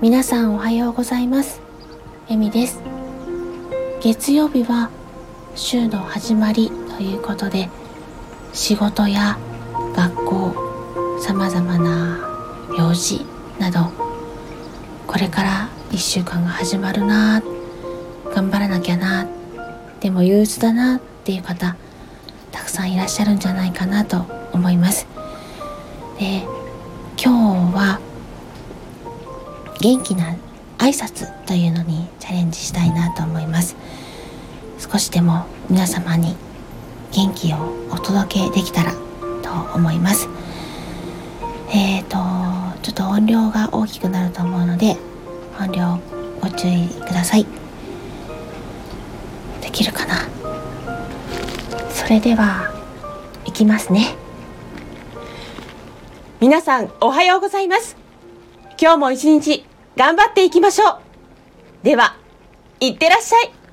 皆さんおはようございます。えみです。月曜日は週の始まりということで仕事や学校さまざまな用事などこれから1週間が始まるな頑張らなきゃなでも憂鬱だなっていう方たくさんいらっしゃるんじゃないかなと思います。で今日は元気な挨拶というのにチャレンジしたいなと思います。少しでも皆様に元気をお届けできたらと思います。えーとちょっと音量が大きくなると思うので音量ご注意ください。できるかな？それではいきますね。皆さんおはようございます。今日も一日頑張っていきましょう。では、いってらっしゃい。